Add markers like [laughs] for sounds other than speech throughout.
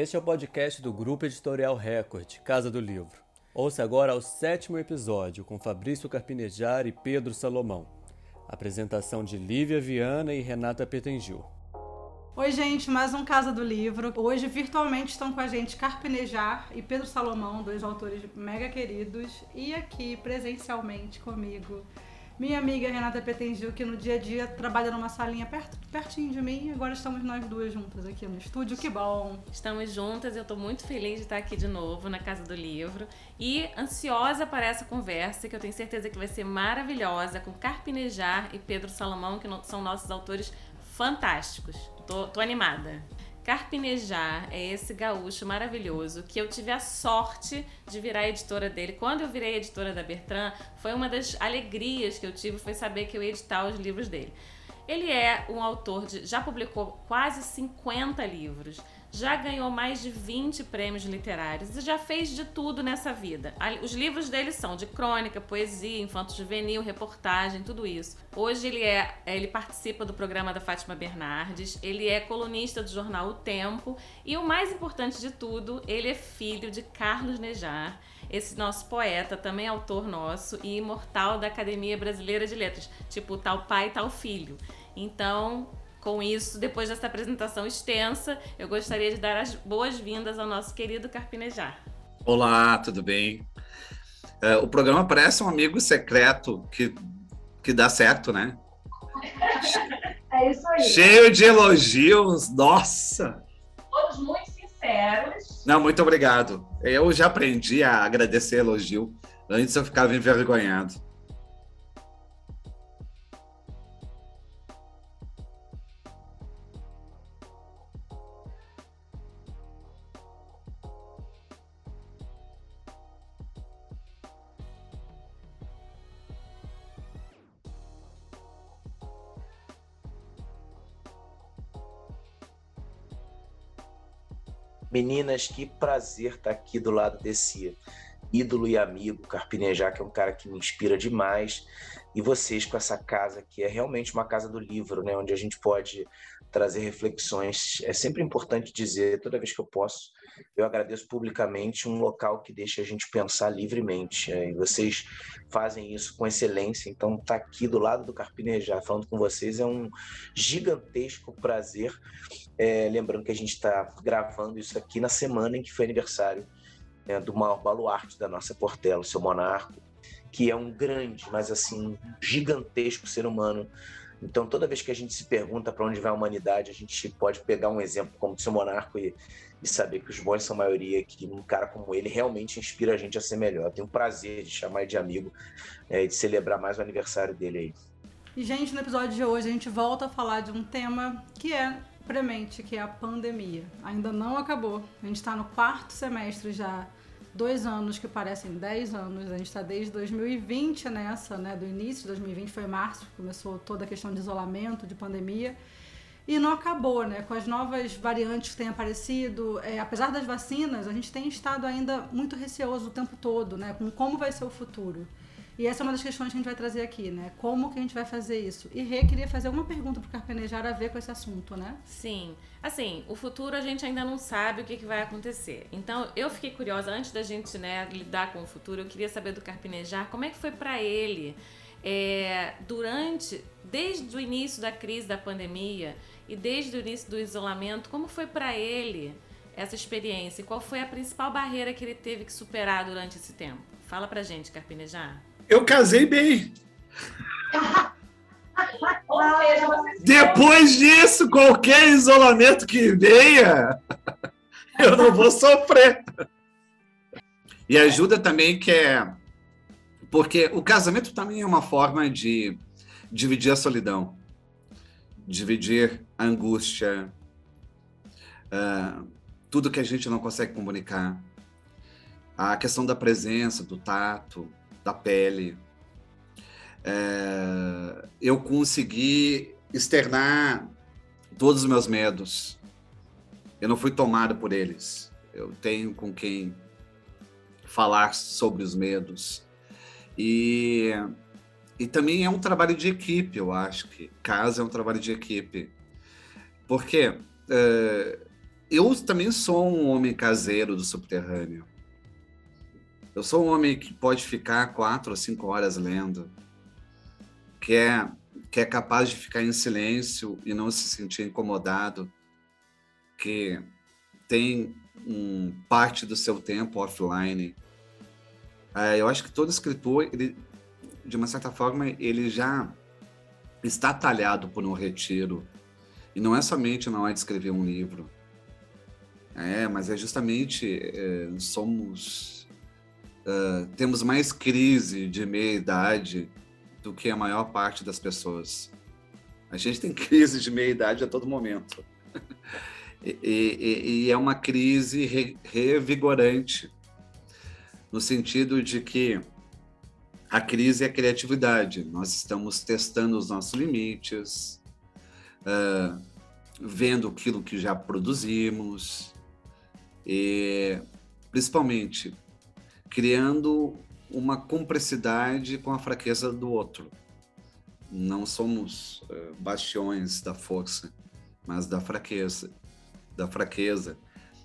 Este é o podcast do Grupo Editorial Record, Casa do Livro. Ouça agora o sétimo episódio com Fabrício Carpinejar e Pedro Salomão. Apresentação de Lívia Viana e Renata Petengil. Oi, gente, mais um Casa do Livro. Hoje, virtualmente, estão com a gente Carpinejar e Pedro Salomão, dois autores mega queridos, e aqui, presencialmente comigo, minha amiga Renata Petengil, que no dia a dia trabalha numa salinha perto, pertinho de mim. Agora estamos nós duas juntas aqui no estúdio. Que bom! Estamos juntas. Eu estou muito feliz de estar aqui de novo na Casa do Livro e ansiosa para essa conversa, que eu tenho certeza que vai ser maravilhosa, com Carpinejar e Pedro Salomão, que são nossos autores fantásticos. Tô, tô animada. Carpinejar é esse gaúcho maravilhoso que eu tive a sorte de virar editora dele. Quando eu virei editora da Bertrand, foi uma das alegrias que eu tive foi saber que eu ia editar os livros dele. Ele é um autor de já publicou quase 50 livros já ganhou mais de 20 prêmios literários e já fez de tudo nessa vida. Os livros dele são de crônica, poesia, infanto juvenil, reportagem, tudo isso. Hoje ele é, ele participa do programa da Fátima Bernardes, ele é colunista do jornal O Tempo e o mais importante de tudo, ele é filho de Carlos Nejar, esse nosso poeta, também autor nosso e imortal da Academia Brasileira de Letras, tipo tal pai, tal filho. Então, com isso, depois dessa apresentação extensa, eu gostaria de dar as boas-vindas ao nosso querido Carpinejar. Olá, tudo bem? Uh, o programa parece um amigo secreto que, que dá certo, né? [laughs] É isso aí. Cheio de elogios, nossa! Todos muito sinceros. Não, muito obrigado. Eu já aprendi a agradecer elogio. Antes eu ficava envergonhado. Meninas, que prazer estar aqui do lado desse ídolo e amigo, Carpinejar, que é um cara que me inspira demais. E vocês com essa casa que é realmente uma casa do livro, né? Onde a gente pode trazer reflexões. É sempre importante dizer, toda vez que eu posso, eu agradeço publicamente um local que deixa a gente pensar livremente. É, e vocês fazem isso com excelência. Então, estar tá aqui do lado do Carpinejar falando com vocês é um gigantesco prazer. É, lembrando que a gente está gravando isso aqui na semana em que foi aniversário né, do maior baluarte da nossa Portela, o seu Monarco, que é um grande, mas assim, gigantesco ser humano então, toda vez que a gente se pergunta para onde vai a humanidade, a gente pode pegar um exemplo como o seu monarco e, e saber que os bons são maioria, que um cara como ele realmente inspira a gente a ser melhor. Eu tenho o prazer de chamar ele de amigo é, de celebrar mais o aniversário dele aí. E, gente, no episódio de hoje a gente volta a falar de um tema que é premente, que é a pandemia. Ainda não acabou. A gente está no quarto semestre já dois anos que parecem dez anos. A gente está desde 2020 nessa, né? Do início de 2020 foi março, começou toda a questão de isolamento, de pandemia. E não acabou, né? Com as novas variantes que têm aparecido, é, apesar das vacinas, a gente tem estado ainda muito receoso o tempo todo, né? Com como vai ser o futuro. E essa é uma das questões que a gente vai trazer aqui, né? Como que a gente vai fazer isso? E Rê queria fazer uma pergunta para o Carpenejar a ver com esse assunto, né? Sim. Assim, o futuro a gente ainda não sabe o que, que vai acontecer. Então, eu fiquei curiosa, antes da gente né, lidar com o futuro, eu queria saber do Carpinejar como é que foi para ele é, durante, desde o início da crise da pandemia e desde o início do isolamento, como foi para ele essa experiência? Qual foi a principal barreira que ele teve que superar durante esse tempo? Fala pra gente, Carpinejar. Eu casei bem. Depois disso, qualquer isolamento que venha, eu não vou sofrer. E ajuda também que é. Porque o casamento também é uma forma de dividir a solidão, dividir a angústia, uh, tudo que a gente não consegue comunicar. A questão da presença, do tato, da pele. É, eu consegui externar todos os meus medos. Eu não fui tomado por eles. Eu tenho com quem falar sobre os medos. E, e também é um trabalho de equipe, eu acho que casa é um trabalho de equipe. Porque é, eu também sou um homem caseiro do subterrâneo. Eu sou um homem que pode ficar quatro ou cinco horas lendo, que é, que é capaz de ficar em silêncio e não se sentir incomodado, que tem um, parte do seu tempo offline. É, eu acho que todo escritor, ele, de uma certa forma, ele já está talhado por um retiro. E não é somente na hora de escrever um livro. É, mas é justamente é, somos uh, temos mais crise de meia idade do que a maior parte das pessoas. A gente tem [laughs] crise de meia idade a todo momento. e, e, e, é uma crise re, revigorante, no sentido de que a crise é a criatividade. Nós estamos testando os nossos limites, uh, vendo aquilo que já produzimos, e principalmente criando uma cumplicidade com a fraqueza do outro. Não somos uh, bastiões da força, mas da fraqueza, da fraqueza,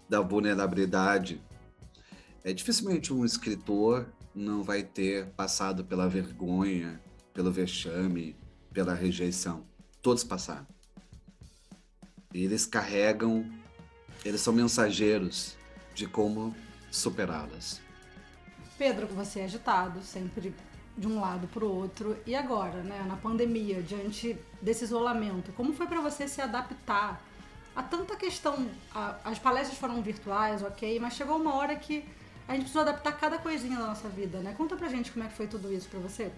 da vulnerabilidade. É dificilmente um escritor não vai ter passado pela vergonha, pelo vexame, pela rejeição. Todos passaram. Eles carregam, eles são mensageiros de como superá-las. Pedro, você é agitado, sempre de um lado para o outro. E agora, né, na pandemia, diante desse isolamento, como foi para você se adaptar a tanta questão? A, as palestras foram virtuais, ok, mas chegou uma hora que a gente precisou adaptar cada coisinha da nossa vida, né? Conta pra gente como é que foi tudo isso para você.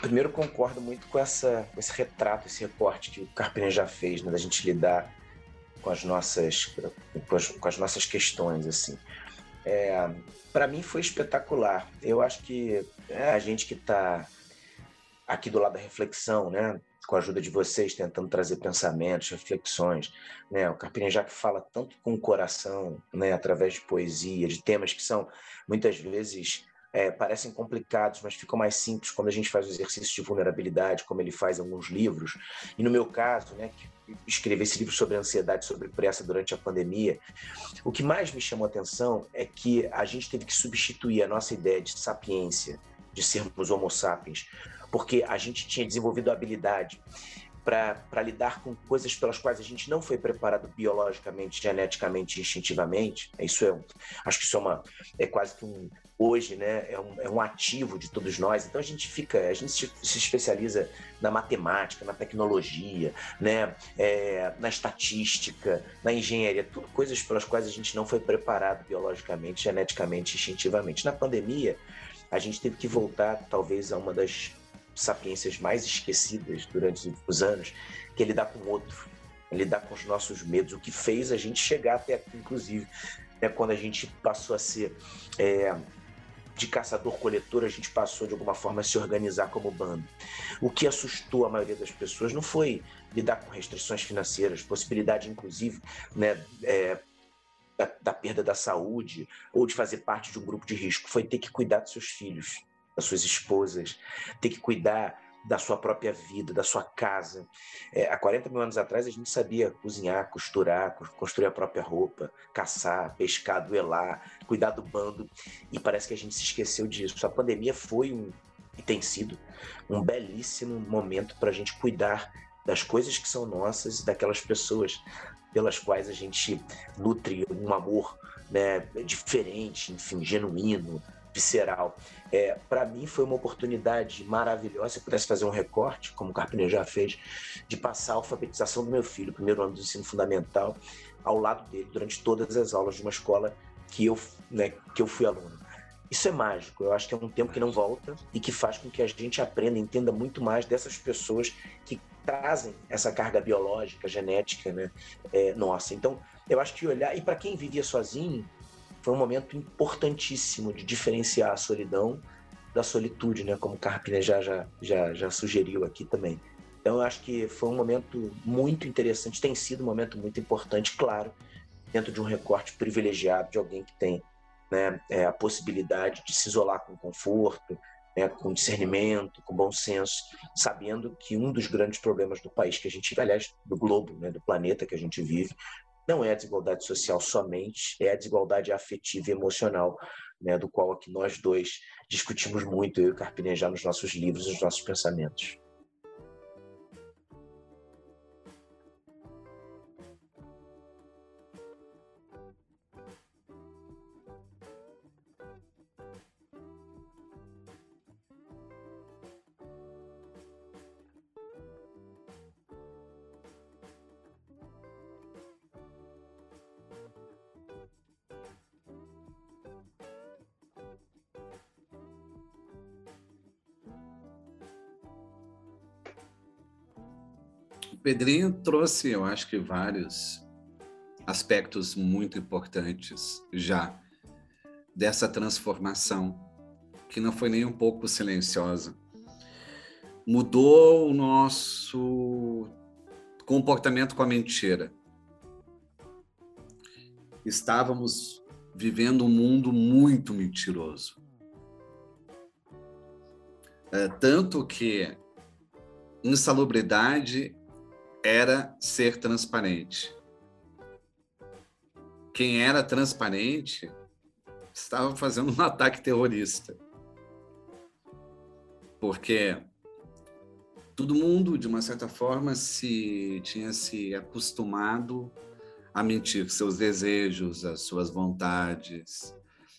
Primeiro, concordo muito com, essa, com esse retrato, esse recorte que o Carpenter já fez, né, da gente lidar com as nossas, com as, com as nossas questões, assim. É, para mim foi espetacular. Eu acho que é, a gente que está aqui do lado da reflexão, né, com a ajuda de vocês, tentando trazer pensamentos, reflexões. Né? O Carpinejac fala tanto com o coração, né? através de poesia, de temas que são muitas vezes é, parecem complicados, mas ficam mais simples quando a gente faz o exercício de vulnerabilidade, como ele faz em alguns livros. E no meu caso, né, que escrevi esse livro sobre ansiedade, sobre pressa durante a pandemia, o que mais me chamou a atenção é que a gente teve que substituir a nossa ideia de sapiência, de sermos homo sapiens, porque a gente tinha desenvolvido a habilidade para lidar com coisas pelas quais a gente não foi preparado biologicamente, geneticamente, instintivamente. Isso é, acho que isso é, uma, é quase que um hoje, né? É um, é um ativo de todos nós. Então a gente fica, a gente se, se especializa na matemática, na tecnologia, né? É, na estatística, na engenharia, tudo coisas pelas quais a gente não foi preparado biologicamente, geneticamente, instintivamente. Na pandemia a gente teve que voltar, talvez, a uma das sapiências mais esquecidas durante os anos, que é lidar com o outro, é lidar com os nossos medos, o que fez a gente chegar até aqui, inclusive, né, quando a gente passou a ser é, de caçador-coletor, a gente passou de alguma forma a se organizar como bando. O que assustou a maioria das pessoas não foi lidar com restrições financeiras, possibilidade, inclusive, né, é, da, da, perda da saúde ou de fazer parte de um grupo de risco, foi ter que cuidar dos seus filhos, das suas esposas, ter que cuidar da sua própria vida, da sua casa. É, há 40 mil anos atrás, a gente sabia cozinhar, costurar, construir a própria roupa, caçar, pescar, duelar, cuidar do bando, e parece que a gente se esqueceu disso. A pandemia foi um, e tem sido um belíssimo momento para a gente cuidar das coisas que são nossas e daquelas pessoas pelas quais a gente nutre um amor né, diferente, enfim, genuíno, visceral. É, para mim foi uma oportunidade maravilhosa, se eu pudesse fazer um recorte, como o Carpiner já fez, de passar a alfabetização do meu filho, primeiro ano do ensino fundamental, ao lado dele, durante todas as aulas de uma escola que eu, né, que eu fui aluno. Isso é mágico, eu acho que é um tempo que não volta e que faz com que a gente aprenda, entenda muito mais dessas pessoas que trazem essa carga biológica, genética, né, é, nossa. Então, eu acho que olhar, e para quem vivia sozinho, foi um momento importantíssimo de diferenciar a solidão da solitude, né? Como Carpiner já, já, já, já sugeriu aqui também. Então, eu acho que foi um momento muito interessante, tem sido um momento muito importante, claro, dentro de um recorte privilegiado de alguém que tem né, é, a possibilidade de se isolar com conforto, né, com discernimento, com bom senso, sabendo que um dos grandes problemas do país que a gente, aliás, do globo, né, do planeta que a gente vive, não é a desigualdade social somente, é a desigualdade afetiva e emocional, né, do qual aqui nós dois discutimos muito, eu e o Carpinejar, nos nossos livros nos nossos pensamentos. Pedrinho trouxe, eu acho que vários aspectos muito importantes já dessa transformação, que não foi nem um pouco silenciosa. Mudou o nosso comportamento com a mentira. Estávamos vivendo um mundo muito mentiroso. É, tanto que insalubridade era ser transparente. Quem era transparente estava fazendo um [laughs] ataque terrorista. Porque todo mundo, de uma certa forma, se tinha se acostumado a mentir seus desejos, as suas vontades,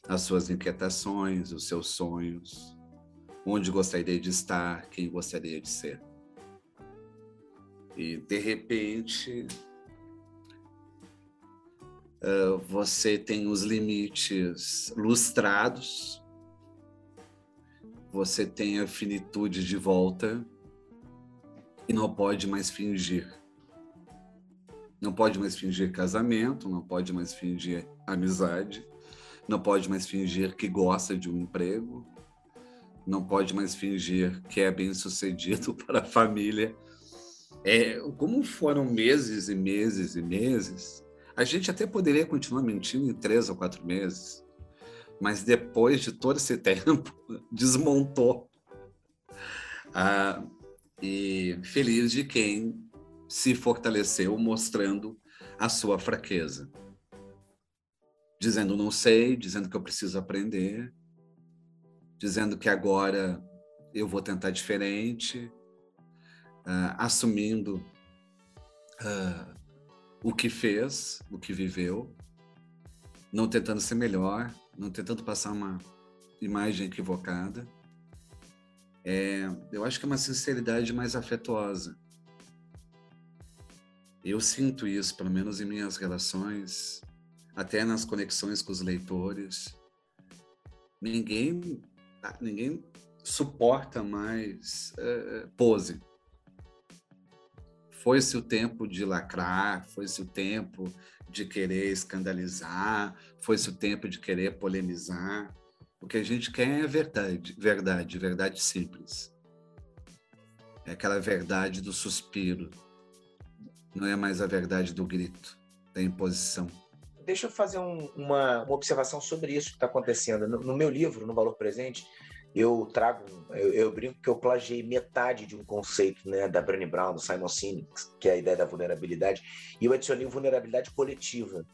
as suas inquietações, os seus sonhos, onde gostaria de estar, quem gostaria de ser. E de repente uh, você tem os limites lustrados, você tem a finitude de volta e não pode mais fingir. Não pode mais fingir casamento, não pode mais fingir amizade, não pode mais fingir que gosta de um emprego, não pode mais fingir que é bem sucedido [laughs] para a família é, como foram meses e meses e meses, a gente até poderia continuar mentindo em três ou quatro meses, mas depois de todo esse [laughs] tempo, desmontou. Ah, e feliz de quem se fortaleceu mostrando a sua fraqueza. Dizendo não sei, dizendo que eu preciso aprender, dizendo que agora eu vou tentar diferente, uh, assumindo uh, o que fez, o que viveu, não tentando ser melhor, não tentando passar uma imagem equivocada. É, eu acho que é uma sinceridade mais afetuosa. Eu sinto isso, pelo menos em minhas relações, até nas conexões com os leitores. Ninguém, ninguém suporta mais pose. Foi-se o tempo de lacrar, foi-se o tempo de querer escandalizar, foi-se o tempo de querer polemizar. O que a gente quer é verdade, verdade, verdade simples. É aquela verdade do suspiro. Não é mais a verdade do grito, da imposição. Deixa eu fazer um, uma, uma, observação sobre isso que está acontecendo. No, no meu livro, No Valor Presente, eu trago, eu, eu, brinco que eu plagiei metade de um conceito né, da Brené Brown, do Simon Sinek, que é a ideia da vulnerabilidade, e eu adicionei vulnerabilidade coletiva,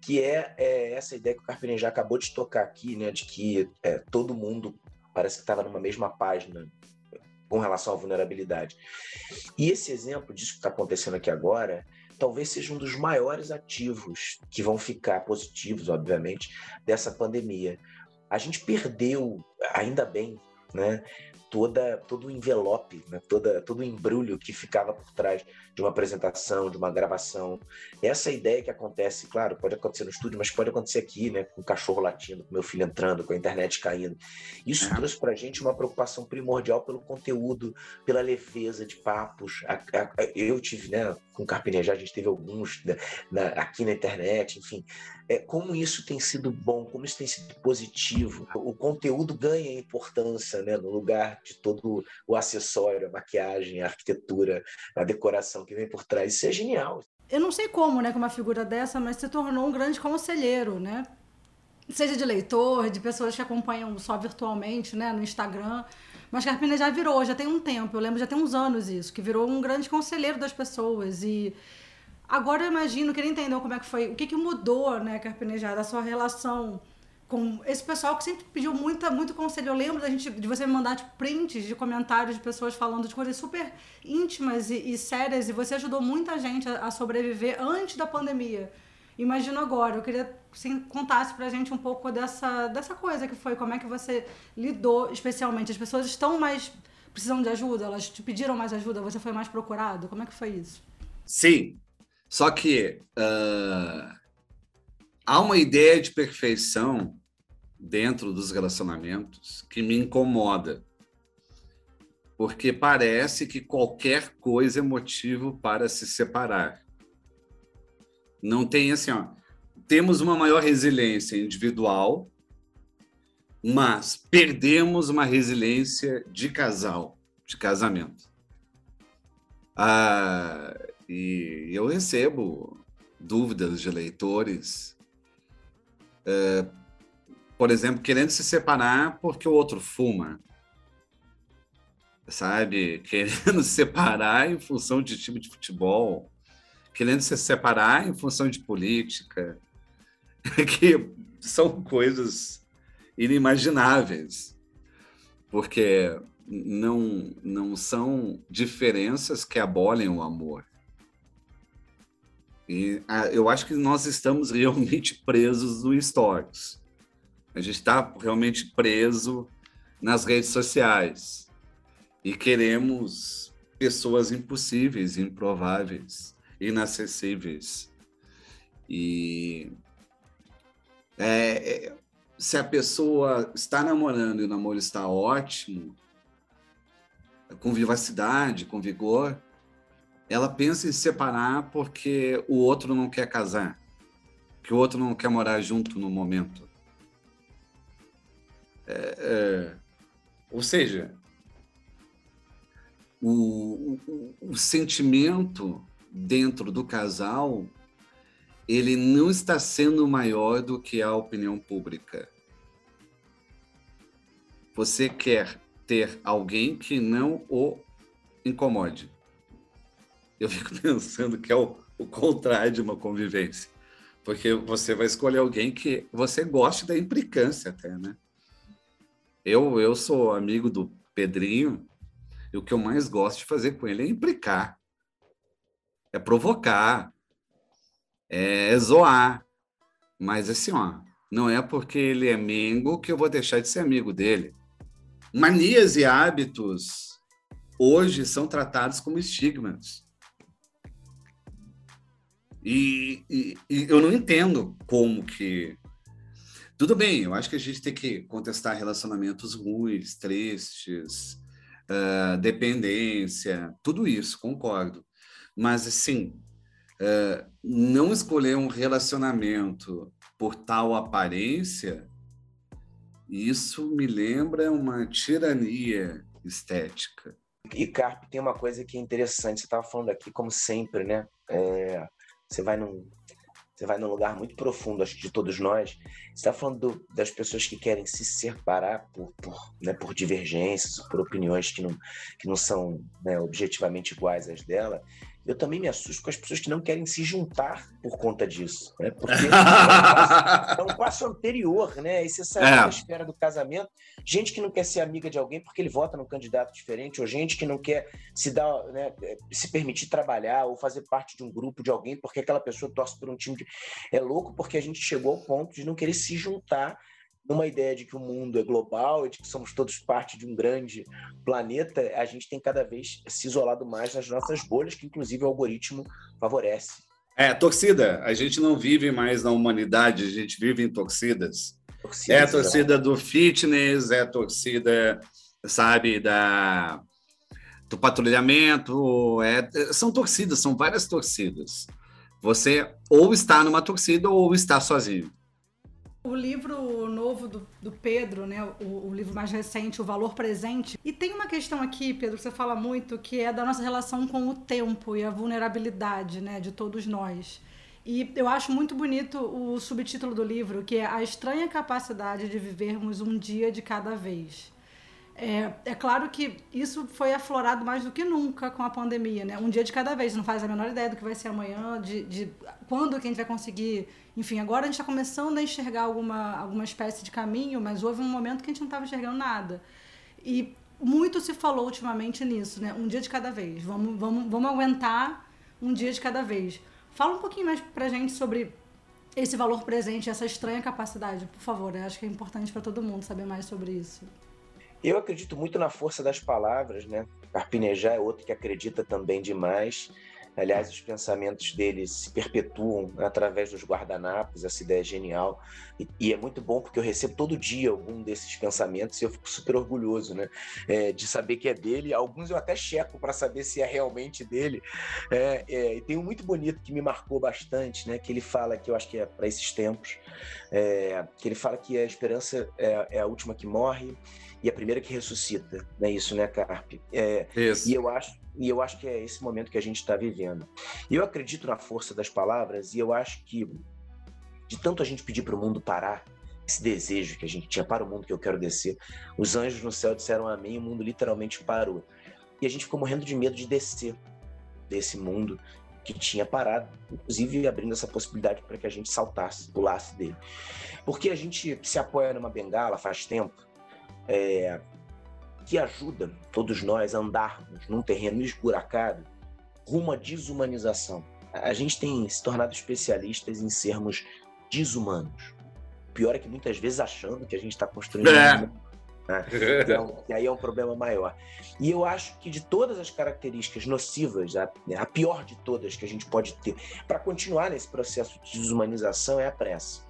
que é, é essa ideia que o Carpini já acabou de tocar aqui, né, de que é, todo mundo parece que estava numa mesma página com relação à vulnerabilidade. E esse exemplo disso que está acontecendo aqui agora, talvez seja um dos maiores ativos que vão ficar positivos, obviamente, dessa pandemia a gente perdeu, ainda bem, né? Toda, todo o envelope, né? Toda, todo o embrulho que ficava por trás de uma apresentação, de uma gravação. Essa ideia que acontece, claro, pode acontecer no estúdio, mas pode acontecer aqui, né? Com o cachorro latindo, com meu filho entrando, com a internet caindo. Isso é. trouxe para a gente uma preocupação primordial pelo conteúdo, pela leveza de papos. A, a, eu tive, né? Com o Carpinejar, a gente teve alguns né, na, aqui na internet, enfim é, como isso tem sido bom, como isso tem sido positivo. O conteúdo ganha importância né, no lugar de todo o acessório, a maquiagem, a arquitetura, a decoração que vem por trás. Isso é genial. Eu não sei como, né, com uma figura dessa, mas se tornou um grande conselheiro, né? Seja de leitor, de pessoas que acompanham só virtualmente, né, no Instagram. Mas Carpina já virou, já tem um tempo, eu lembro, já tem uns anos isso, que virou um grande conselheiro das pessoas e Agora eu imagino, queria entender como é que foi, o que, que mudou, né, Carpinejar, da sua relação com esse pessoal que sempre pediu muita, muito conselho. Eu lembro da gente, de você me mandar tipo, prints de comentários de pessoas falando de coisas super íntimas e, e sérias, e você ajudou muita gente a, a, sobreviver antes da pandemia. Imagino agora, eu queria que você contasse pra gente um pouco dessa, dessa coisa que foi, como é que você lidou especialmente. As pessoas estão mais precisando de ajuda, elas te pediram mais ajuda, você foi mais procurado? Como é que foi isso? Sim, só que uh, há uma ideia de perfeição dentro dos relacionamentos que me incomoda. Porque parece que qualquer coisa é motivo para se separar. Não tem assim, ó. Temos uma maior resiliência individual, mas perdemos uma resiliência de casal, de casamento. Ah, e eu recebo dúvidas de leitores é, por exemplo, querendo se separar porque o outro fuma. Sabe? [laughs] Querendo se separar em função de time de futebol. Querendo se separar em função de política. [laughs] que são coisas inimagináveis. Porque não, não são diferenças que abolem o amor. E ah, eu acho que nós estamos [laughs] realmente presos no Stories. A gente está realmente preso nas redes sociais e queremos pessoas impossíveis, improváveis, inacessíveis. E é, é, se a pessoa está namorando e o namoro está ótimo, com vivacidade, com vigor, ela pensa em se separar porque o outro não quer casar, que o outro não quer morar junto no momento. É, é, ou seja, o, o, o sentimento dentro do casal ele não está sendo maior do que a opinião pública. Você quer ter alguém que não o incomode. Eu fico [laughs] pensando que é o, o contrário de uma convivência. Porque você vai escolher alguém que você goste da implicância até, né? Eu, eu sou amigo do Pedrinho e o que eu mais gosto de fazer com ele é implicar, é provocar, é zoar. Mas assim, ó, não é porque ele é mengo que eu vou deixar de ser amigo dele. Manias e hábitos hoje são tratados como estigmas. E, e, e, eu não entendo como que tudo bem, eu acho que a gente tem que contestar relacionamentos ruins, tristes, uh, dependência, tudo isso, concordo. Mas, assim, uh, não escolher um relacionamento por tal aparência, isso me lembra uma tirania estética. E, Carpe, tem uma coisa que é interessante, você estava falando aqui, como sempre, né? É, você vai num, você vai num lugar muito profundo, acho de todos nós. Você está falando do, das pessoas que querem se separar por, por, né, por divergências, por opiniões que não, que não são né, objetivamente iguais às dela eu também me assusto com as pessoas que não querem se juntar por conta disso, né? Porque [laughs] é um, passo, anterior, né? Aí você sai é. da esfera do casamento, gente que não quer ser amiga de alguém porque ele vota num candidato diferente, ou gente que não quer se dar, né, se permitir trabalhar ou fazer parte de um grupo de alguém porque aquela pessoa torce por um time de... É louco porque a gente chegou ao ponto de não querer se juntar numa ideia de que o mundo é global e de que somos todos parte de um grande planeta, a gente tem cada vez se isolado mais nas nossas bolhas, que inclusive o algoritmo favorece. É, torcida. A gente não vive mais na humanidade, a gente vive em torcidas. torcidas é a torcida do fitness, é a torcida, sabe, da do patrulhamento, é, são torcidas, são várias torcidas. Você ou está numa torcida ou está sozinho. O livro novo do, do Pedro, né, o, o, livro mais recente, O Valor Presente. E tem uma questão aqui, Pedro, que você fala muito, que é da nossa relação com o tempo e a vulnerabilidade né, de todos nós. E eu acho muito bonito o subtítulo do livro, que é A Estranha Capacidade de Vivermos um Dia de Cada Vez. É, é claro que isso foi aflorado mais do que nunca com a pandemia, né? Um dia de cada vez, não faz a menor ideia do que vai ser amanhã, de, de quando que a gente vai conseguir. Enfim, agora a gente está começando a enxergar alguma, alguma espécie de caminho, mas houve um momento que a gente não estava enxergando nada. E muito se falou ultimamente nisso, né? Um dia de cada vez. Vamos, vamos, vamos aguentar um dia de cada vez. Fala um pouquinho mais pra gente sobre esse valor presente, essa estranha capacidade, por favor. Eu acho que é importante para todo mundo saber mais sobre isso. Eu acredito muito na força das palavras, né? Carpinejar é outro que acredita também demais. Aliás, os pensamentos dele se perpetuam através dos guardanapos, essa ideia é genial. E, e, é muito bom porque eu recebo todo dia algum desses pensamentos e eu fico super orgulhoso né? É, de saber que é dele. Alguns eu até checo para saber se é realmente dele. É, é, e tem um muito bonito que me marcou bastante, né? que ele fala, que eu acho que é para esses tempos, é, que ele fala que a esperança é, é a última que morre e a primeira que ressuscita, não é isso, né, Carpe? É, isso. E eu acho e eu acho que é esse momento que a gente está vivendo. Eu acredito na força das palavras e eu acho que de tanto a gente pedir para o mundo parar, esse desejo que a gente tinha para o mundo que eu quero descer, os anjos no céu disseram amém, e o mundo literalmente parou. E a gente ficou morrendo de medo de descer desse mundo que tinha parado, inclusive abrindo essa possibilidade para que a gente saltasse, pulasse dele. Porque a gente se apoia numa bengala faz tempo, é, que ajuda todos nós a andarmos num terreno esburacado rumo à desumanização. A gente tem se tornado especialistas em sermos desumanos. O pior é que muitas vezes achando que a gente está construindo. É. Um, né? [laughs] então, e aí é um problema maior. E eu acho que de todas as características nocivas, a, a pior de todas que a gente pode ter para continuar nesse processo de desumanização é a pressa.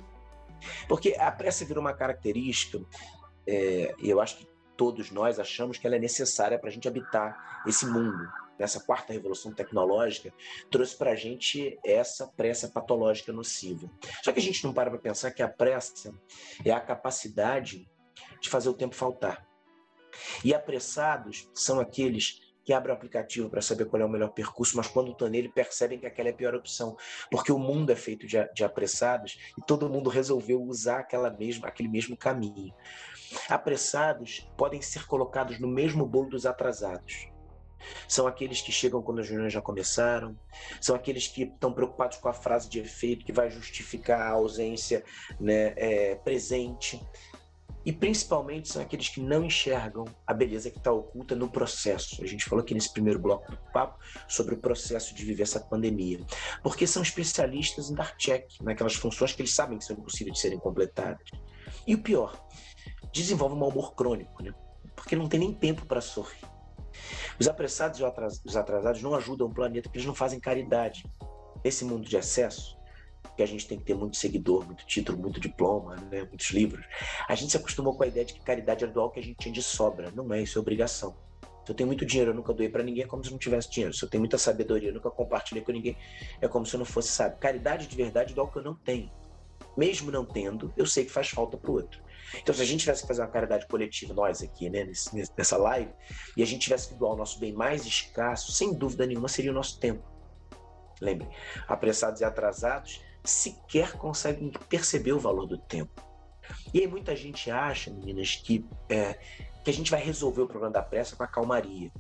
Porque a pressa virou uma característica, é, eu acho que todos nós achamos que ela é necessária para a gente habitar esse mundo. Nessa quarta revolução tecnológica, trouxe para a gente essa pressa patológica nociva. Só que a gente não para para pensar que a pressa é a capacidade de fazer o tempo faltar. E apressados são aqueles que abrem o aplicativo para saber qual é o melhor percurso, mas quando estão nele percebem que aquela é a pior opção, porque o mundo é feito de, de apressados e todo mundo resolveu usar aquela mesma, aquele mesmo caminho. Apressados podem ser colocados no mesmo bolo dos atrasados. São aqueles que chegam quando as reuniões já começaram, são aqueles que estão preocupados com a frase de efeito que vai justificar a ausência né, é, presente. E principalmente são aqueles que não enxergam a beleza que está oculta no processo. A gente falou aqui nesse primeiro bloco do papo sobre o processo de viver essa pandemia. Porque são especialistas em dar check naquelas funções que eles sabem que são impossíveis de serem completadas. E o pior, desenvolve um mau humor crônico, né? porque não tem nem tempo para sorrir. Os apressados e os atrasados não ajudam o planeta porque eles não fazem caridade. Nesse mundo de excesso, que a gente tem que ter muito seguidor, muito título, muito diploma, né? muitos livros, a gente se acostumou com a ideia de que caridade era do algo que a gente tinha de sobra. Não é, isso é obrigação. Se eu tenho muito dinheiro, eu nunca doei para ninguém, é como se não tivesse dinheiro. Se eu tenho muita sabedoria, eu nunca compartilhei com ninguém, é como se eu não fosse sábio. Caridade de verdade é algo que eu não tenho. Mesmo não tendo, eu sei que faz falta para o outro. Então, se a gente tivesse que fazer uma caridade coletiva, nós aqui, né, nessa live, e a gente tivesse que doar o nosso bem mais escasso, sem dúvida nenhuma, seria o nosso tempo. Lembrem, apressados e atrasados sequer conseguem perceber o valor do tempo. E aí muita gente acha, meninas, que, é, que a gente vai resolver o problema da pressa com a calmaria.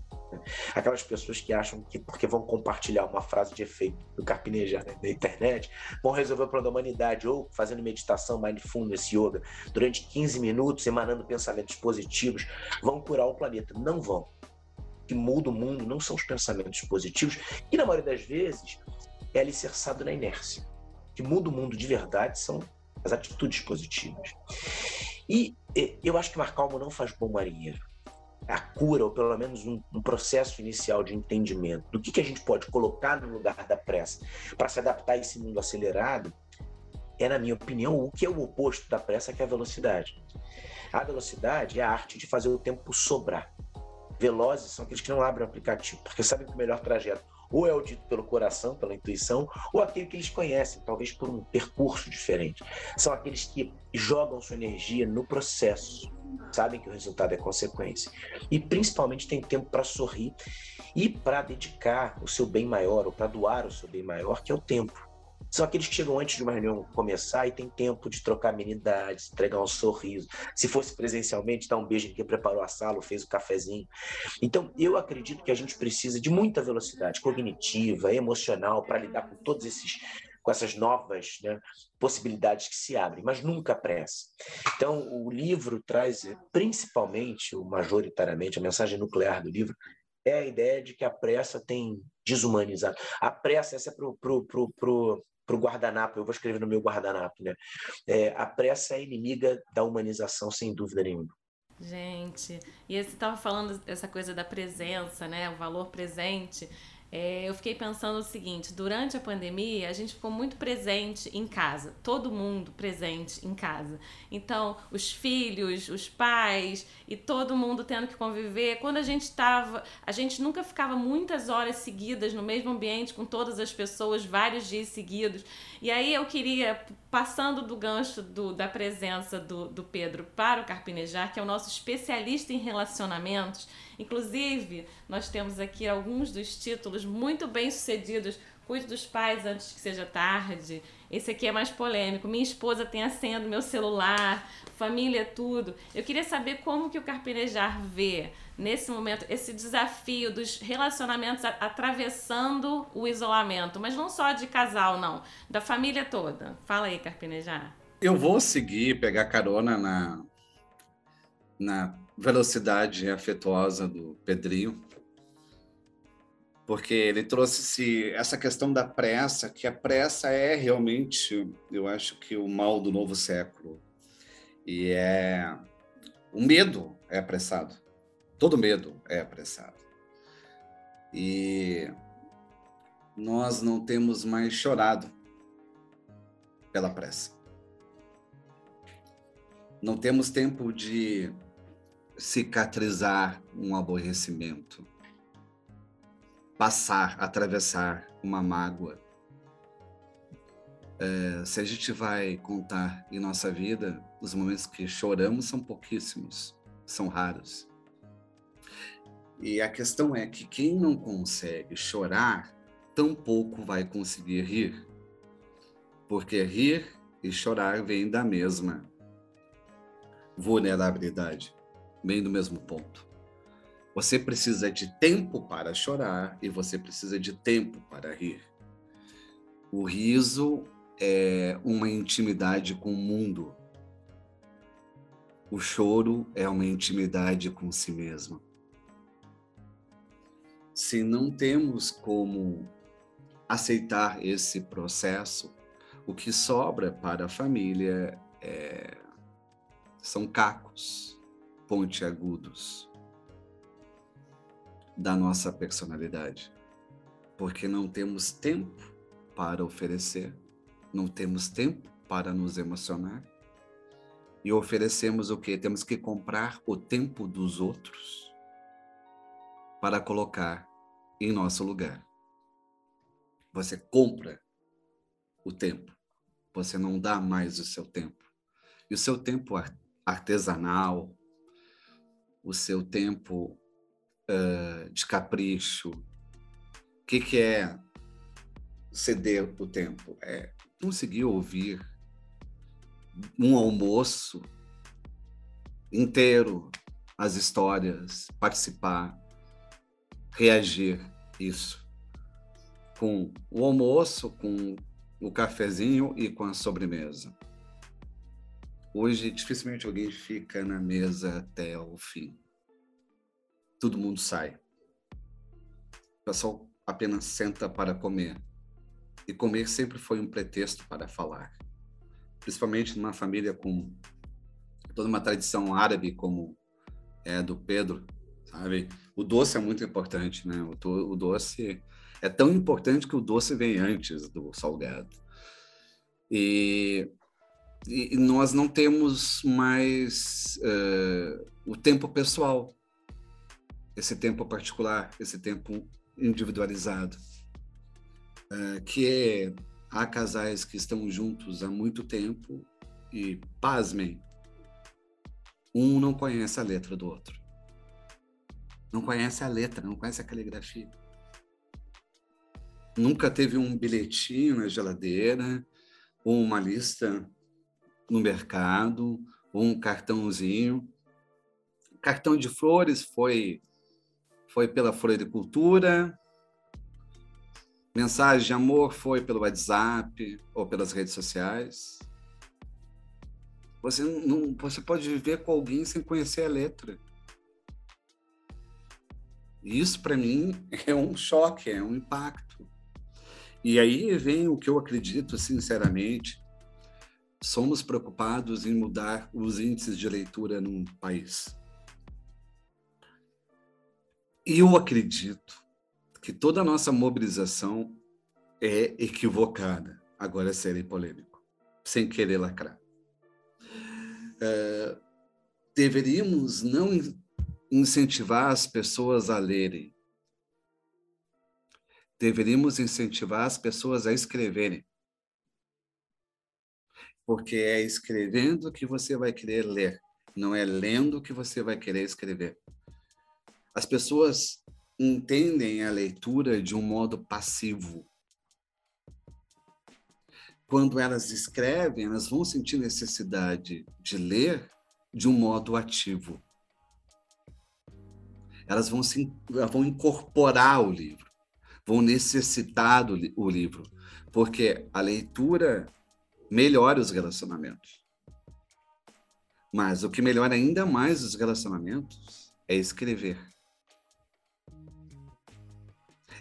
Aquelas pessoas que acham que porque vão compartilhar uma frase de efeito do Carpinejar né, na internet, vão resolver o problema da humanidade, ou fazendo meditação, mindfulness, yoga, durante 15 minutos, emanando pensamentos positivos, vão curar o planeta. Não vão. O que muda o mundo não são os pensamentos positivos, e na maioria das vezes é alicerçado na inércia. O que muda o mundo de verdade são as atitudes positivas. E eu acho que Mar Calmo não faz bom marinheiro a cura, ou pelo menos um, um, processo inicial de entendimento do que, que a gente pode colocar no lugar da pressa para se adaptar a esse mundo acelerado, é, na minha opinião, o que é o oposto da pressa, que é a velocidade. A velocidade é a arte de fazer o tempo sobrar. Velozes são aqueles que não abrem o aplicativo, porque sabem que o melhor trajeto ou é o dito pelo coração, pela intuição, ou aquele que eles conhecem, talvez por um percurso diferente. São aqueles que jogam sua energia no processo, sabem que o resultado é consequência. E principalmente tem tempo para sorrir e para dedicar o seu bem maior, ou para doar o seu bem maior, que é o tempo. são aqueles que chegam antes de uma reunião começar e tem tempo de trocar amenidades, entregar um sorriso. Se fosse presencialmente, dar um beijo em quem preparou a sala, fez o cafezinho. Então, eu acredito que a gente precisa de muita velocidade cognitiva, emocional, para lidar com todos esses com essas novas né, possibilidades que se abrem, mas nunca pressa. Então, o livro traz, principalmente, ou majoritariamente, a mensagem nuclear do livro é a ideia de que a pressa tem desumanizado. A pressa, essa é para o para o guardanapo, eu vou escrever no meu guardanapo, né? É, a pressa é inimiga da humanização, sem dúvida nenhuma. Gente, e você estava falando dessa coisa da presença, né? O valor presente. É, eu fiquei pensando o seguinte: durante a pandemia, a gente ficou muito presente em casa, todo mundo presente em casa. Então, os filhos, os pais e todo mundo tendo que conviver. Quando a gente estava, a gente nunca ficava muitas horas seguidas no mesmo ambiente com todas as pessoas, vários dias seguidos. E aí eu queria, passando do gancho do, da presença do, do Pedro para o Carpinejar, que é o nosso especialista em relacionamentos Inclusive, nós temos aqui alguns dos títulos muito bem sucedidos. Cuide dos pais antes que seja tarde. Esse aqui é mais polêmico. Minha esposa tem a senha do meu celular, família, tudo. Eu queria saber como que o Carpinejar vê nesse momento esse desafio dos relacionamentos atravessando o isolamento, mas não só de casal, não, da família toda. Fala aí, Carpinejar. Eu vou seguir, pegar carona na, na velocidade afetuosa do Pedrinho, porque ele trouxe essa questão da pressa, que a pressa é realmente, eu acho que o mal do novo século. E é o medo é apressado. Todo medo é apressado. E nós não temos mais chorado pela pressa. Não temos tempo de cicatrizar um aborrecimento, passar, atravessar uma mágoa. É, se a gente vai contar em nossa vida, os momentos que choramos são pouquíssimos, são raros. E a questão é que quem não consegue chorar, tampouco vai conseguir rir. Porque rir e chorar vêm da mesma vulnerabilidade bem do mesmo ponto. Você precisa de tempo para chorar e você precisa de tempo para rir. O riso é uma intimidade com o mundo. O choro é uma intimidade com si mesmo. Se não temos como aceitar esse processo, o que sobra para a família é... são cacos pontiagudos da nossa personalidade, porque não temos tempo para oferecer, não temos tempo para nos emocionar. E oferecemos o que? Temos que comprar o tempo dos outros para colocar em nosso lugar. Você compra o tempo, você não dá mais o seu tempo. E o seu tempo artesanal, o seu tempo uh, de capricho. O que, que é ceder o tempo? É conseguir ouvir um almoço inteiro as histórias, participar, reagir isso com o almoço, com o cafezinho e com a sobremesa. Hoje, dificilmente alguém fica na mesa até o fim. Todo mundo sai. O pessoal apenas senta para comer. E comer sempre foi um pretexto para falar. Principalmente numa família com toda uma tradição árabe, como é do Pedro, sabe? O doce é muito importante, né? O, o doce é tão importante que o doce vem antes do salgado. E e nós não temos mais uh, o tempo pessoal, esse tempo particular, esse tempo individualizado, uh, que é, há casais que estão juntos há muito tempo e, pasmem, um não conhece a letra do outro. Não conhece a letra, não conhece a caligrafia. nunca teve um bilhetinho na geladeira, ou uma lista no mercado, um cartãozinho. Cartão de flores foi foi pela floricultura. Mensagem de amor foi pelo WhatsApp ou pelas redes sociais. Você não, você pode viver com alguém sem conhecer a letra. Isso para mim [laughs] é um choque, é um impacto. E aí vem o que eu acredito sinceramente. Somos preocupados em mudar os índices de leitura num país. E eu acredito que toda a nossa mobilização é equivocada. Agora serei polêmico, sem querer lacrar. É, deveríamos não incentivar as pessoas a lerem. Deveríamos incentivar as pessoas a escreverem. Porque é escrevendo que você vai querer ler, não é lendo que você vai querer escrever. As pessoas entendem a leitura de um modo passivo quando elas escrevem, elas vão sentir necessidade de ler de um modo ativo. Elas vão, se, vão incorporar o livro, vão necessitar do, o livro, porque a leitura melhora os relacionamentos. Mas o que melhora ainda mais os relacionamentos é escrever.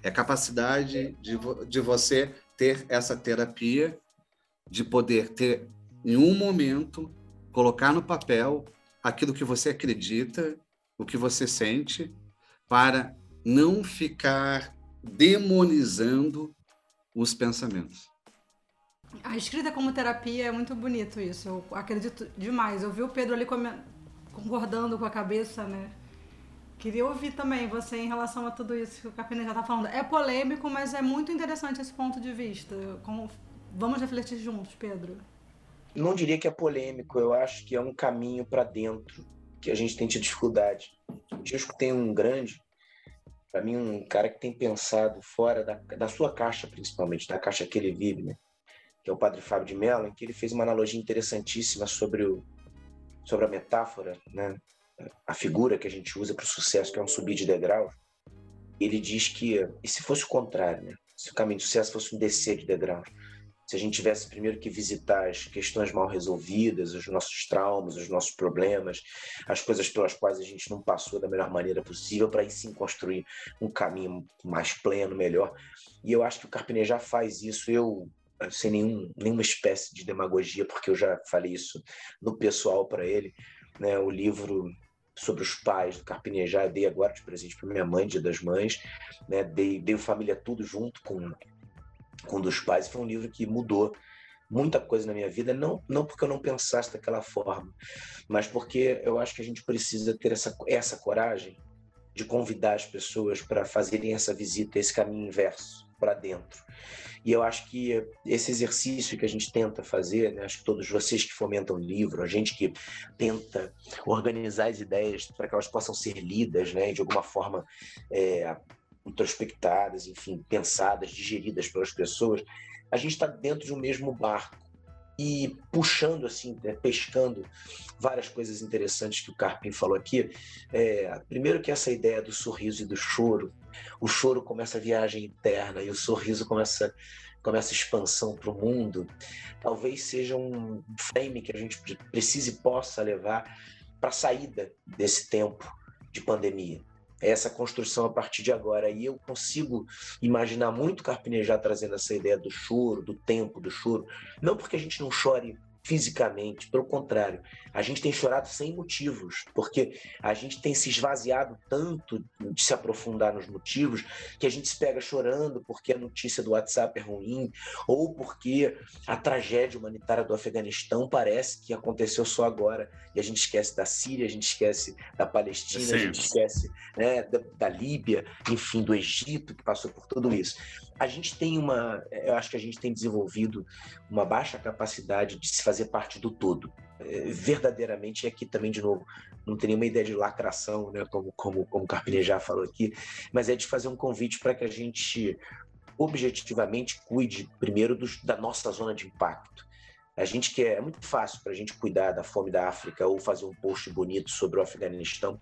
É a capacidade de, de você ter essa terapia de poder ter, em um momento, colocar no papel aquilo que você acredita, o que você sente, para não ficar demonizando os pensamentos. A escrita como terapia é muito bonito isso. Eu acredito demais. Eu vi o Pedro ali concordando com a cabeça, né? Queria ouvir também você em relação a tudo isso que o Capina já está falando. É polêmico, mas é muito interessante esse ponto de vista. Como Vamos refletir juntos, Pedro. Não diria que é polêmico, eu acho que é um caminho para dentro que a gente tem tido dificuldade. Eu escutei um grande, para mim, um cara que tem pensado fora da, da sua caixa, principalmente, da caixa que ele vive, né? Que é o padre Fábio de Mello, em que ele fez uma analogia interessantíssima sobre, o, sobre a metáfora, né? a figura que a gente usa para o sucesso, que é um subir de degraus. Ele diz que, e se fosse o contrário, né? se o caminho do sucesso fosse um descer de degraus? se a gente tivesse primeiro que visitar as questões mal resolvidas, os nossos traumas, os nossos problemas, as coisas pelas quais a gente não passou da melhor maneira possível, para aí sim construir um caminho mais pleno, melhor. E eu acho que o Carpinejar faz isso. Eu, sem nenhum, nenhuma espécie de demagogia, porque eu já falei isso no pessoal para ele, né? o livro sobre os pais do Carpinejar, dei agora de presente para minha mãe, Dia das Mães, né? dei, dei Família Tudo junto com com um dos pais, foi um livro que mudou muita coisa na minha vida, não, não porque eu não pensasse daquela forma, mas porque eu acho que a gente precisa ter essa, essa coragem de convidar as pessoas para fazerem essa visita, esse caminho inverso, para dentro. E eu acho que esse exercício que a gente tenta fazer, né, acho que todos vocês que fomentam o livro, a gente que tenta organizar as ideias para que elas possam ser lidas, né, de alguma forma é, introspectadas, enfim, pensadas, digeridas pelas pessoas, a gente está dentro de um mesmo barco e puxando assim, né, pescando várias coisas interessantes que o Carpin falou aqui. É, primeiro que essa ideia do sorriso e do choro, o choro começa a viagem interna e o sorriso começa começa expansão para o mundo. Talvez seja um frame que a gente precise e possa levar para a saída desse tempo de pandemia essa construção a partir de agora. E eu consigo imaginar muito Carpinejar trazendo essa ideia do choro, do tempo do choro. Não porque a gente não chore fisicamente, pelo contrário, a gente tem chorado sem motivos, porque a gente tem se esvaziado tanto de se aprofundar nos motivos que a gente se pega chorando porque a notícia do WhatsApp é ruim ou porque a tragédia humanitária do Afeganistão parece que aconteceu só agora e a gente esquece da Síria, a gente esquece da Palestina, Sim. a gente esquece né, da, da Líbia, enfim, do Egito que passou por tudo isso a gente tem uma, eu acho que a gente tem desenvolvido uma baixa capacidade de se fazer parte do todo. É, verdadeiramente, e aqui também, de novo, não tem nenhuma ideia de lacração, né, como, como, como o Carpine já falou aqui, mas é de fazer um convite para que a gente objetivamente cuide primeiro da nossa zona de impacto. A gente quer, é muito fácil para a gente cuidar da fome da África ou fazer um post bonito sobre o Afeganistão.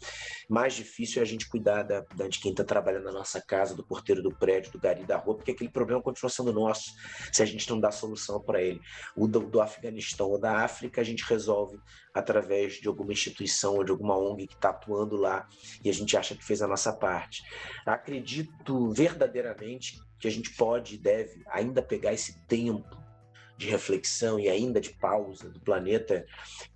Mais difícil é a gente cuidar da, da de quem está trabalhando na nossa casa, do porteiro do prédio, do gari da rua, porque aquele problema continua sendo nosso se a gente não dá solução para ele. O do, do Afeganistão ou da África a gente resolve através de alguma instituição ou de alguma ONG que está atuando lá e a gente acha que fez a nossa parte. Acredito verdadeiramente que a gente pode e deve ainda pegar esse tempo de reflexão e ainda de pausa do planeta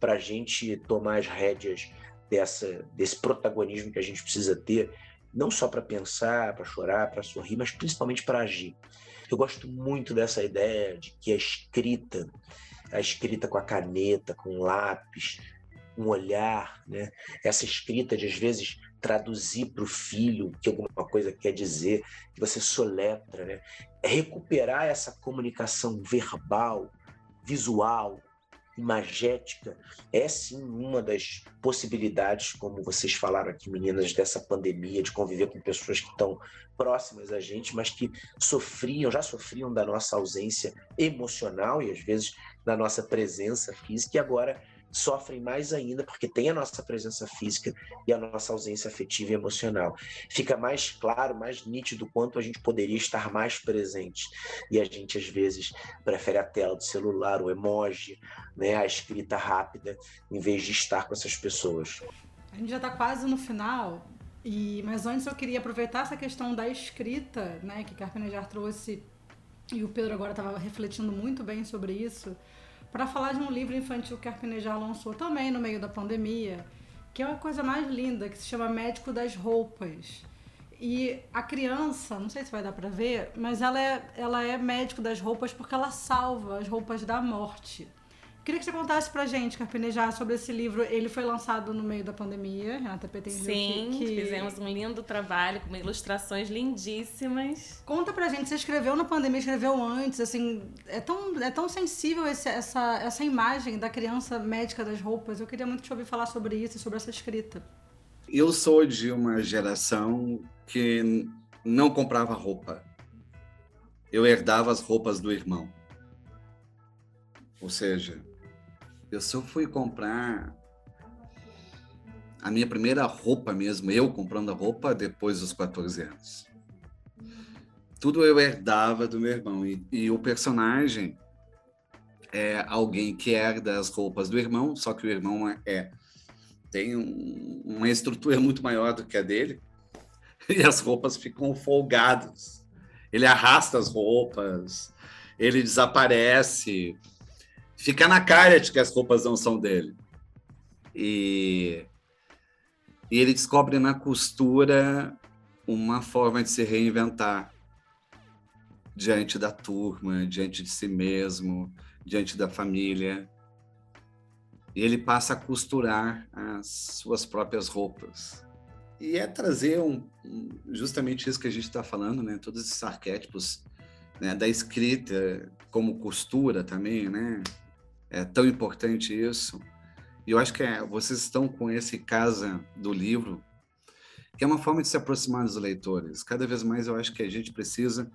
para a gente tomar as rédeas dessa, desse protagonismo que a gente precisa ter, não só para pensar, para chorar, para sorrir, mas principalmente para agir. Eu gosto muito dessa ideia de que a escrita, a escrita com a caneta, com o lápis, um olhar, né? essa escrita de às vezes traduzir para o filho que alguma coisa quer dizer, que você soletra, né? É recuperar essa comunicação verbal, visual, imagética, é sim uma das possibilidades, como vocês falaram aqui, meninas, dessa pandemia, de conviver com pessoas que estão próximas a gente, mas que sofriam, já sofriam da nossa ausência emocional e às vezes da nossa presença física, e agora sofrem mais ainda porque tem a nossa presença física e a nossa ausência afetiva e emocional. Fica mais claro, mais nítido quanto a gente poderia estar mais presente. E a gente às vezes prefere a tela do celular, o emoji, né, a escrita rápida, em vez de estar com essas pessoas. A gente já está quase no final. E, mas antes eu queria aproveitar essa questão da escrita, né, que Carpenejar trouxe e o Pedro agora estava refletindo muito bem sobre isso para falar de um livro infantil que a Arpinejar lançou também no meio da pandemia, que é uma coisa mais linda, que se chama Médico das Roupas. E a criança, não sei se vai dar para ver, mas ela é, ela é médico das roupas porque ela salva as roupas da morte. Queria que você contasse pra gente, Carpinejar, sobre esse livro. Ele foi lançado no meio da pandemia, Renata Petenzinho. Sim, que... fizemos um lindo trabalho com ilustrações lindíssimas. Conta pra gente, você escreveu na pandemia, escreveu antes, assim, é tão, é tão sensível esse, essa, essa imagem da criança médica das roupas. Eu queria muito te ouvir falar sobre isso, sobre essa escrita. Eu sou de uma geração que não comprava roupa. Eu herdava as roupas do irmão. Ou seja, eu só fui comprar a minha primeira roupa mesmo, eu comprando a roupa depois dos 14 anos. Tudo eu herdava do meu irmão. E, e o personagem é alguém que herda as roupas do irmão, só que o irmão é, tem um, uma estrutura muito maior do que a dele, [laughs] e as roupas ficam folgadas. Ele arrasta as roupas, ele desaparece, fica na cara de que as roupas não são dele. E, e ele descobre na costura uma forma de se reinventar diante da turma, diante de si mesmo, diante da família. E ele passa a costurar as suas próprias roupas. E é trazer um, justamente isso que a gente está falando, né? Todos esses arquétipos né? da escrita como costura também, né? É tão importante isso. E eu acho que é, vocês estão com esse casa do livro, que é uma forma de se aproximar dos leitores. Cada vez mais eu acho que a gente precisa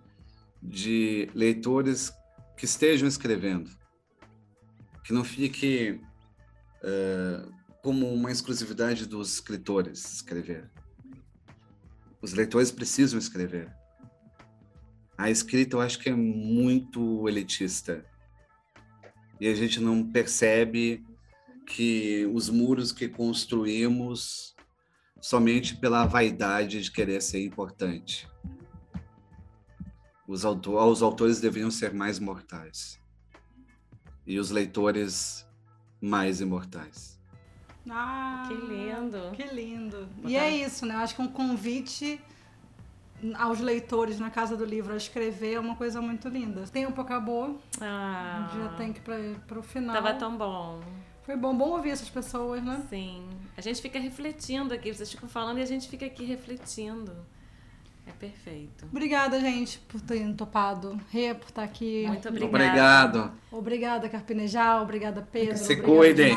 de leitores que estejam escrevendo, que não fique uh, como uma exclusividade dos escritores escrever. Os leitores precisam escrever. A escrita eu acho que é muito elitista e a gente não percebe que os muros que construímos somente pela vaidade de querer ser importante. Os, autor, os autores deveriam ser mais mortais e os leitores mais imortais. Ah, que lindo! Que lindo! E é isso, né? Eu acho que um convite aos leitores na Casa do Livro a escrever é uma coisa muito linda. O tempo acabou. Ah, já tem que ir para o final. Tava tão bom. Foi bom, bom ouvir essas pessoas, né? Sim. A gente fica refletindo aqui, vocês ficam falando e a gente fica aqui refletindo. É perfeito. Obrigada, gente, por terem topado. Rê, por estar aqui. Muito obrigada. Obrigado. Obrigada, Carpinejar. Obrigada, Pedro. Se cuidem.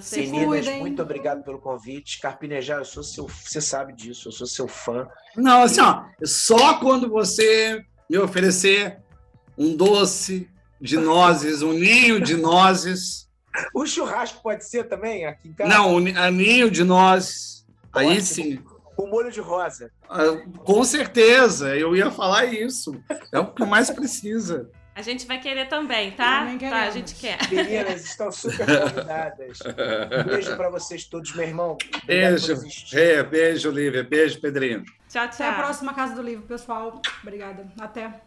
Se Meninas, cuidem. muito obrigado pelo convite. Carpinejar, eu sou seu, você sabe disso, eu sou seu fã. Não, assim, ó, só quando você me oferecer um doce de nozes, um ninho de nozes. O churrasco pode ser também aqui em casa? Não, um ninho de nozes. Aí Ótimo. sim. Com molho de rosa. Ah, Com certeza, eu ia falar isso. É o que mais precisa. A gente vai querer também, tá? Também Tá, a gente quer. Meninas, estão super convidadas. Um beijo para vocês todos, meu irmão. Beijo. É, beijo, Lívia. Beijo, Pedrinho. Tchau, tchau. Até a próxima Casa do Livro, pessoal. Obrigada. Até.